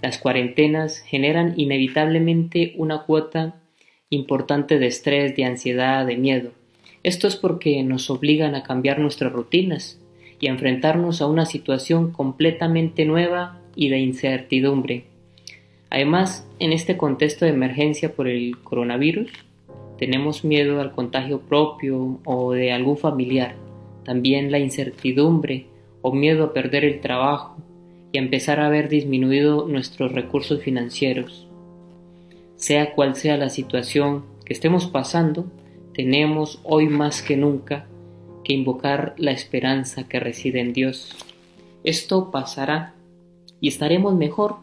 Las cuarentenas generan inevitablemente una cuota importante de estrés, de ansiedad, de miedo. Esto es porque nos obligan a cambiar nuestras rutinas y a enfrentarnos a una situación completamente nueva y de incertidumbre. Además, en este contexto de emergencia por el coronavirus, tenemos miedo al contagio propio o de algún familiar, también la incertidumbre o miedo a perder el trabajo y empezar a ver disminuido nuestros recursos financieros. Sea cual sea la situación que estemos pasando, tenemos hoy más que nunca que invocar la esperanza que reside en Dios. Esto pasará y estaremos mejor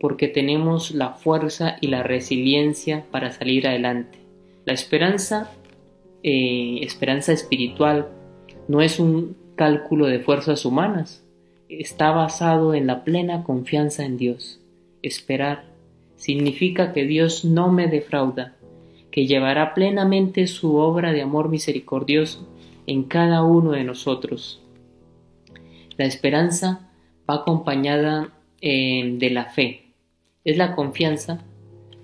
porque tenemos la fuerza y la resiliencia para salir adelante. La esperanza, eh, esperanza espiritual, no es un cálculo de fuerzas humanas, está basado en la plena confianza en Dios. Esperar significa que Dios no me defrauda, que llevará plenamente su obra de amor misericordioso en cada uno de nosotros. La esperanza va acompañada eh, de la fe. Es la confianza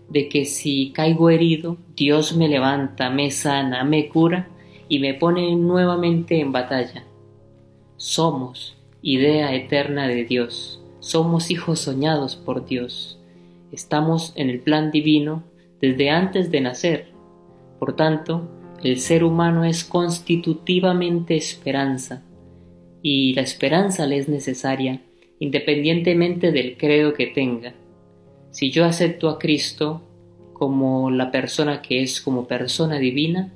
de que si caigo herido, Dios me levanta, me sana, me cura y me pone nuevamente en batalla. Somos idea eterna de Dios, somos hijos soñados por Dios, estamos en el plan divino desde antes de nacer. Por tanto, el ser humano es constitutivamente esperanza, y la esperanza le es necesaria independientemente del credo que tenga. Si yo acepto a Cristo como la persona que es como persona divina,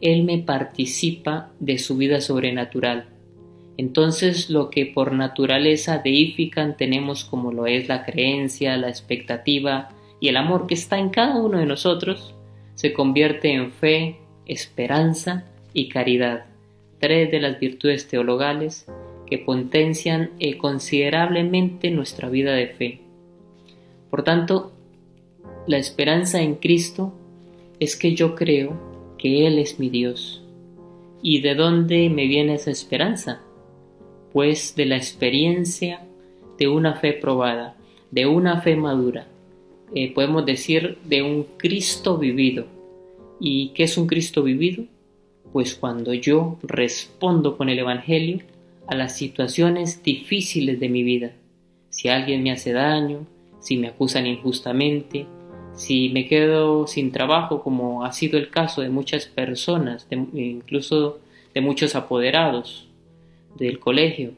Él me participa de su vida sobrenatural. Entonces lo que por naturaleza deifican tenemos como lo es la creencia, la expectativa y el amor que está en cada uno de nosotros, se convierte en fe, esperanza y caridad, tres de las virtudes teologales que potencian eh, considerablemente nuestra vida de fe. Por tanto, la esperanza en Cristo es que yo creo que Él es mi Dios. ¿Y de dónde me viene esa esperanza? Pues de la experiencia de una fe probada, de una fe madura, eh, podemos decir de un Cristo vivido. ¿Y qué es un Cristo vivido? Pues cuando yo respondo con el Evangelio a las situaciones difíciles de mi vida. Si alguien me hace daño, si me acusan injustamente, si me quedo sin trabajo, como ha sido el caso de muchas personas, incluso de muchos apoderados del colegio,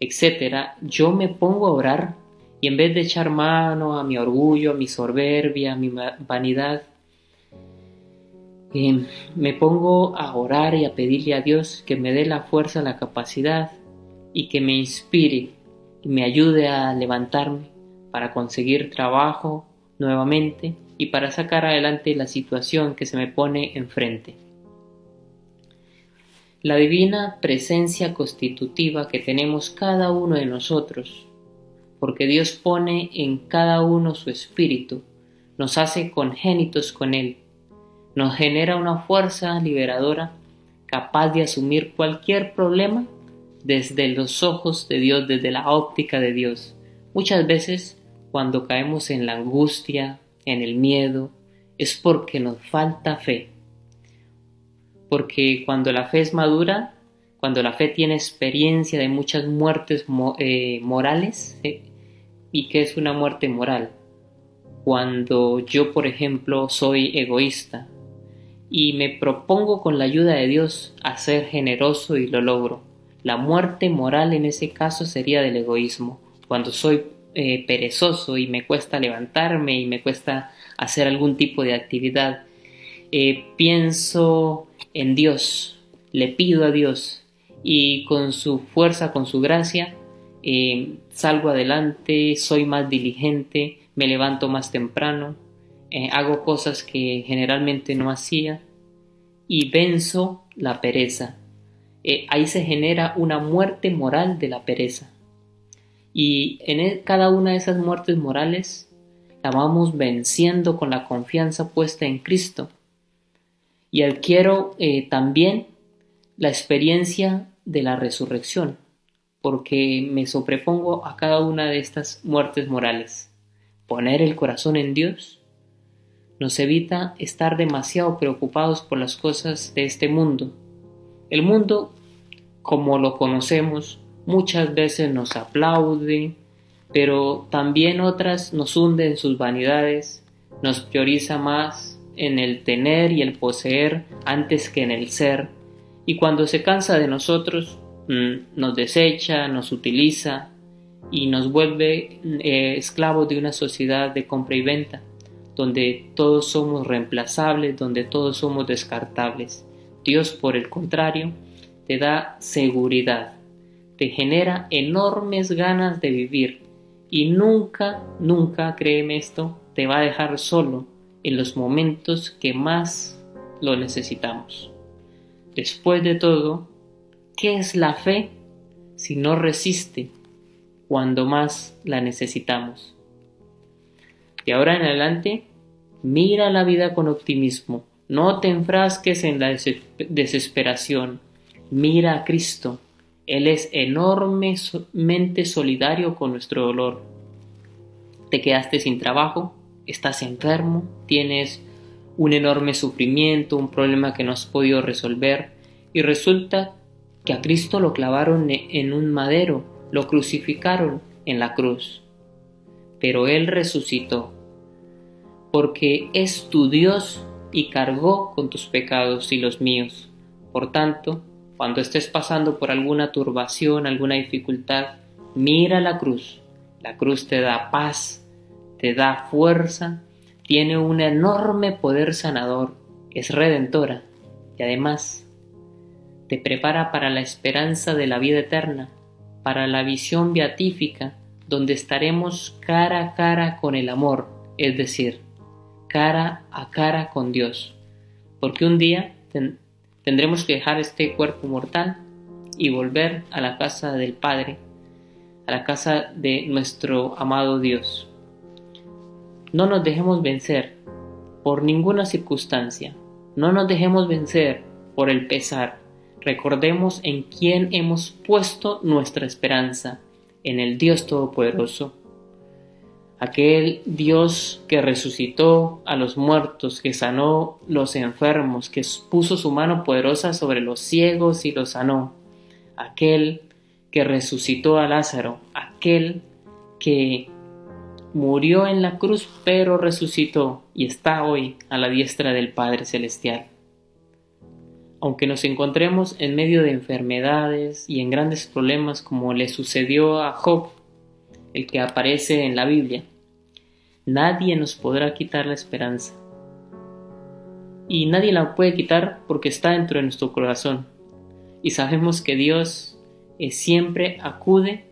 etcétera, yo me pongo a orar y en vez de echar mano a mi orgullo, a mi soberbia, a mi vanidad, eh, me pongo a orar y a pedirle a Dios que me dé la fuerza, la capacidad y que me inspire y me ayude a levantarme para conseguir trabajo nuevamente y para sacar adelante la situación que se me pone enfrente. La divina presencia constitutiva que tenemos cada uno de nosotros, porque Dios pone en cada uno su espíritu, nos hace congénitos con Él, nos genera una fuerza liberadora capaz de asumir cualquier problema desde los ojos de Dios, desde la óptica de Dios. Muchas veces cuando caemos en la angustia, en el miedo, es porque nos falta fe. Porque cuando la fe es madura, cuando la fe tiene experiencia de muchas muertes eh, morales, ¿y ¿y qué es una muerte moral? Cuando yo, por ejemplo, soy egoísta y me propongo con la ayuda de Dios a ser generoso y lo logro. La muerte moral en ese caso sería del egoísmo. Cuando soy eh, perezoso y me cuesta levantarme y me cuesta hacer algún tipo de actividad. Eh, pienso en Dios, le pido a Dios y con su fuerza, con su gracia, eh, salgo adelante, soy más diligente, me levanto más temprano, hago cosas que generalmente no hacía y venzo la pereza. ahí se genera una muerte moral de la pereza. Y en e, cada una de esas muertes morales la vamos venciendo con la confianza puesta en Cristo. Y adquiero eh, también la experiencia de la resurrección, porque me sobrepongo a cada una de estas muertes morales. poner el corazón en Dios, nos evita estar demasiado preocupados por las cosas de este mundo. El mundo, como lo conocemos, muchas veces nos aplaude, pero también otras nos hunde en sus vanidades, nos prioriza más en el tener y el poseer antes que en el ser, y cuando se cansa de nosotros, mm, nos desecha, nos utiliza y nos vuelve eh, esclavos de una sociedad de compra y venta, donde todos somos reemplazables, donde todos somos descartables. Dios, por el contrario, te da seguridad, te genera enormes ganas de vivir. Y nunca, nunca, créeme esto, te va a dejar solo en los momentos que más lo necesitamos. Después de todo, ¿qué es la fe si no resiste cuando más la necesitamos? De ahora en adelante, mira la vida con optimismo, no te enfrasques en la desesperación, mira a Cristo, Él es enormemente solidario con nuestro dolor. Te quedaste sin trabajo, estás enfermo, tienes un enorme sufrimiento, un problema que no has podido resolver, y resulta que a Cristo lo clavaron en un madero, lo crucificaron en la cruz. Pero Él resucitó, porque es tu Dios y cargó con tus pecados y los míos. Por tanto, cuando estés pasando por alguna turbación, alguna dificultad, mira la cruz. La cruz te da paz, te da fuerza tiene un enorme poder sanador, es redentora y además te prepara para la esperanza de la vida eterna, para la visión beatífica, donde estaremos cara a cara con el amor, es decir, cara a cara con Dios, porque un día tendremos que dejar este cuerpo mortal y volver a la casa del Padre, a la casa de nuestro amado Dios. No nos dejemos vencer por ninguna circunstancia. No nos dejemos vencer por el pesar. Recordemos en quién hemos puesto nuestra esperanza, en el Dios Todopoderoso. Aquel Dios que resucitó a los muertos, que sanó los enfermos, que puso su mano poderosa sobre los ciegos y los sanó. Aquel que resucitó a Lázaro, aquel que murió en la cruz, pero resucitó y está hoy a la diestra del Padre Celestial. Aunque nos encontremos en medio de enfermedades y en grandes problemas como le sucedió a Job, el que aparece en la Biblia, nadie nos podrá quitar la esperanza. Y nadie la puede quitar porque está dentro de nuestro corazón. Y sabemos que Dios eh, siempre acude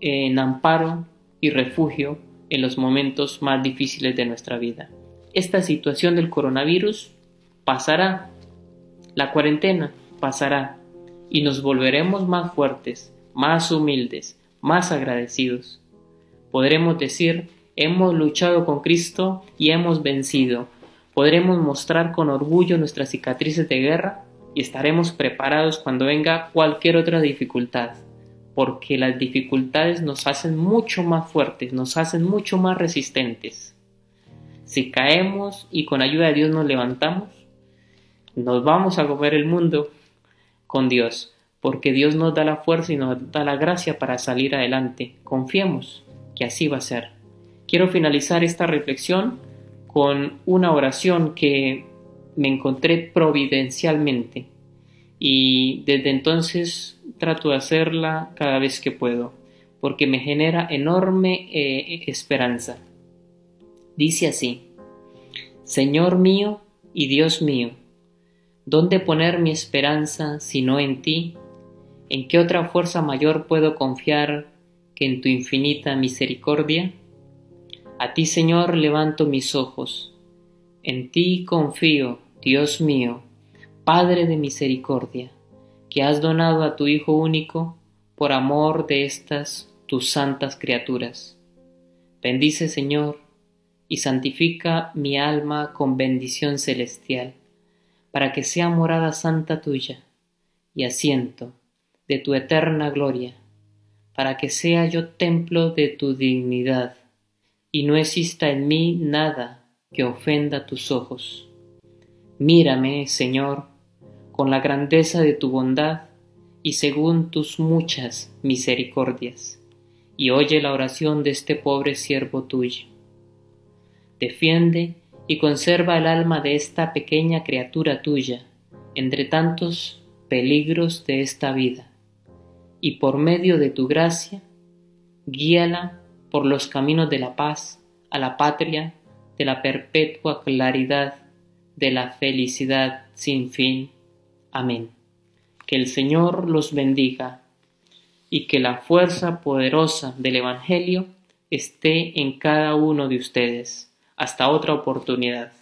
en amparo y refugio en los momentos más difíciles de nuestra vida. Esta situación del coronavirus pasará, la cuarentena pasará y nos volveremos más fuertes, más humildes, más agradecidos. Podremos decir, hemos luchado con Cristo y hemos vencido. Podremos mostrar con orgullo nuestras cicatrices de guerra y estaremos preparados cuando venga cualquier otra dificultad porque las dificultades nos hacen mucho más fuertes, nos hacen mucho más resistentes. Si caemos y con ayuda de Dios nos levantamos, nos vamos a comer el mundo con Dios, porque Dios nos da la fuerza y nos da la gracia para salir adelante. Confiemos que así va a ser. Quiero finalizar esta reflexión con una oración que me encontré providencialmente y desde entonces trato de hacerla cada vez que puedo, porque me genera enorme eh, esperanza. Dice así, Señor mío y Dios mío, ¿dónde poner mi esperanza si no en ti? ¿En qué otra fuerza mayor puedo confiar que en tu infinita misericordia? A ti, Señor, levanto mis ojos. En ti confío, Dios mío, Padre de misericordia que has donado a tu Hijo único por amor de estas tus santas criaturas. Bendice, Señor, y santifica mi alma con bendición celestial, para que sea morada santa tuya y asiento de tu eterna gloria, para que sea yo templo de tu dignidad, y no exista en mí nada que ofenda tus ojos. Mírame, Señor, con la grandeza de tu bondad y según tus muchas misericordias, y oye la oración de este pobre siervo tuyo. Defiende y conserva el alma de esta pequeña criatura tuya entre tantos peligros de esta vida, y por medio de tu gracia, guíala por los caminos de la paz a la patria de la perpetua claridad de la felicidad sin fin. Amén. Que el Señor los bendiga y que la fuerza poderosa del Evangelio esté en cada uno de ustedes. Hasta otra oportunidad.